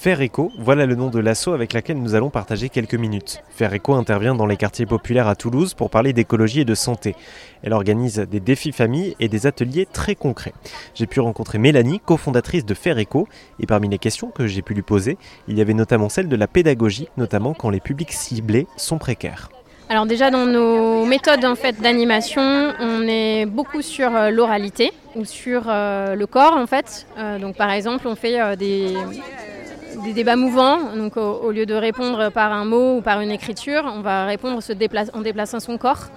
Faire Écho, voilà le nom de l'asso avec laquelle nous allons partager quelques minutes. Faire Écho intervient dans les quartiers populaires à Toulouse pour parler d'écologie et de santé. Elle organise des défis familles et des ateliers très concrets. J'ai pu rencontrer Mélanie, cofondatrice de Faire Écho, et parmi les questions que j'ai pu lui poser, il y avait notamment celle de la pédagogie, notamment quand les publics ciblés sont précaires. Alors déjà dans nos méthodes en fait d'animation, on est beaucoup sur euh, l'oralité ou sur euh, le corps en fait. Euh, donc par exemple, on fait des des débats mouvants. Donc, au, lieu de répondre par un mot ou par une écriture, on va répondre en déplaçant son corps.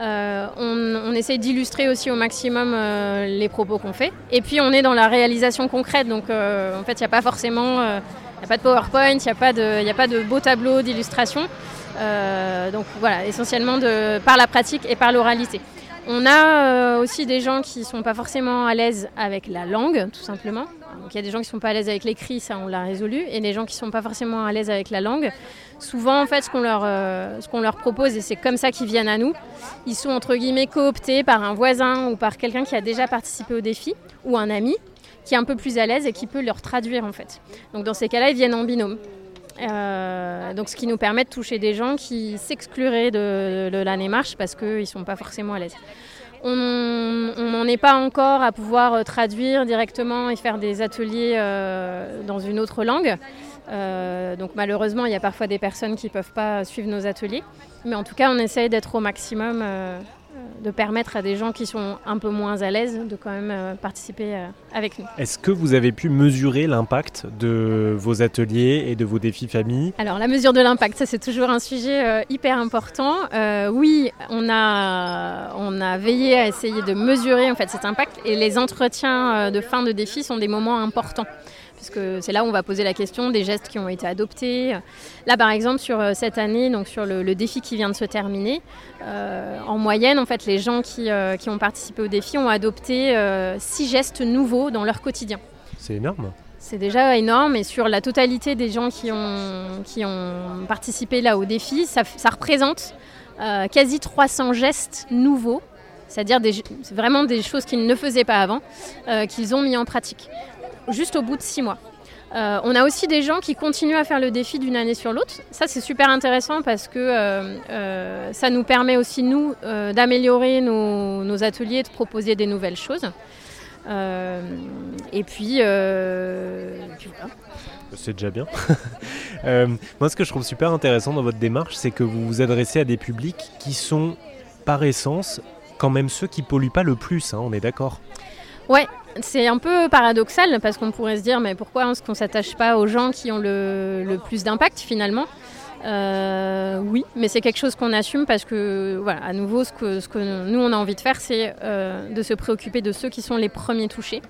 Euh, on, essaye d'illustrer aussi au maximum euh, les propos qu'on fait. Et puis, on est dans la réalisation concrète. Donc, euh, en fait, il n'y a pas forcément. Il a pas de PowerPoint, il n'y a, pas de, a pas de beau tableau d'illustration. donc voilà, essentiellement par la pratique et par l'oralité. On a aussi des gens qui ne sont pas forcément à l'aise avec la langue, tout simplement. Donc il y a des gens qui ne sont pas à l'aise avec l'écrit, ça on l'a résolu, et des gens qui ne sont pas forcément à l'aise avec la langue. Souvent en fait ce qu'on leur, euh, leur propose, et c'est comme ça qu'ils viennent à nous, ils sont entre guillemets cooptés par un voisin ou par quelqu'un qui a déjà participé au défi, ou un ami qui est un peu plus à l'aise et qui peut leur traduire en fait. Donc dans ces cas-là, ils viennent en binôme. Euh, donc ce qui nous permet de toucher des gens qui s'excluraient de, de la démarche parce qu'ils ne sont pas forcément à l'aise. On n'en est pas encore à pouvoir euh, traduire directement et faire des ateliers euh, dans une autre langue. Euh, donc malheureusement, il y a parfois des personnes qui ne peuvent pas suivre nos ateliers. Mais en tout cas, on essaye d'être au maximum de permettre à des gens qui sont un peu moins à l'aise de quand même euh, participer euh, avec nous. Est-ce que vous avez pu mesurer l'impact de vos ateliers et de vos défis famille Alors la mesure de l'impact, ça c'est toujours un sujet euh, hyper important. oui, on a, on a veillé à essayer de mesurer en fait cet impact et les entretiens de fin de défi sont des moments importants puisque c'est là où on va poser la question des gestes qui ont été adoptés. Là, par exemple, sur euh, cette année, donc sur le, défi qui vient de se terminer, euh, en moyenne, en fait, les gens euh, qui, ont participé au défi ont adopté six gestes nouveaux dans leur quotidien. C'est énorme. C'est déjà énorme et sur la totalité des gens qui ont, qui ont participé là au défi, ça, représente quasi 300 gestes nouveaux c'est-à-dire vraiment des choses qu'ils ne faisaient pas avant, qu'ils ont mis en pratique juste au bout de six mois. Euh, on a aussi des gens qui continuent à faire le défi d'une année sur l'autre. Ça, c'est super intéressant parce que euh, euh, ça nous permet aussi, nous, d'améliorer nos, ateliers, de proposer des nouvelles choses. et puis, voilà. C'est déjà bien. moi, ce que je trouve super intéressant dans votre démarche, c'est que vous vous adressez à des publics qui sont, par essence, quand même ceux qui polluent pas le plus, hein, on est d'accord? Ouais, c'est un peu paradoxal parce qu'on pourrait se dire mais pourquoi est-ce qu'on s'attache pas aux gens qui ont le, plus d'impact finalement euh, oui, mais c'est quelque chose qu'on assume parce que, voilà, à nouveau, ce que, nous, on a envie de faire, c'est euh, de se préoccuper de ceux qui sont les premiers touchés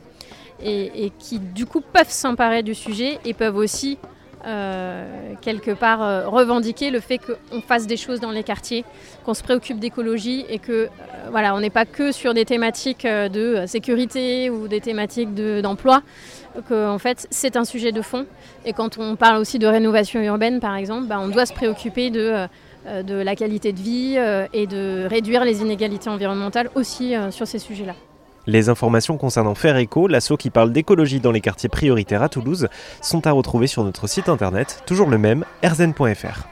et qui, du coup, peuvent s'emparer du sujet et peuvent aussi euh, quelque part euh, revendiquer le fait qu'on fasse des choses dans les quartiers, qu'on se préoccupe d'écologie et que euh, voilà, on n'est pas que sur des thématiques de sécurité ou des thématiques d'emploi, que en fait c'est un sujet de fond. Et quand on parle aussi de rénovation urbaine par exemple, bah, on doit se préoccuper de de la qualité de vie et de réduire les inégalités environnementales aussi sur ces sujets-là. Les informations concernant Faire Éco, l'assaut qui parle d'écologie dans les quartiers prioritaires à Toulouse, sont à retrouver sur notre site internet, toujours le même, erzen.fr.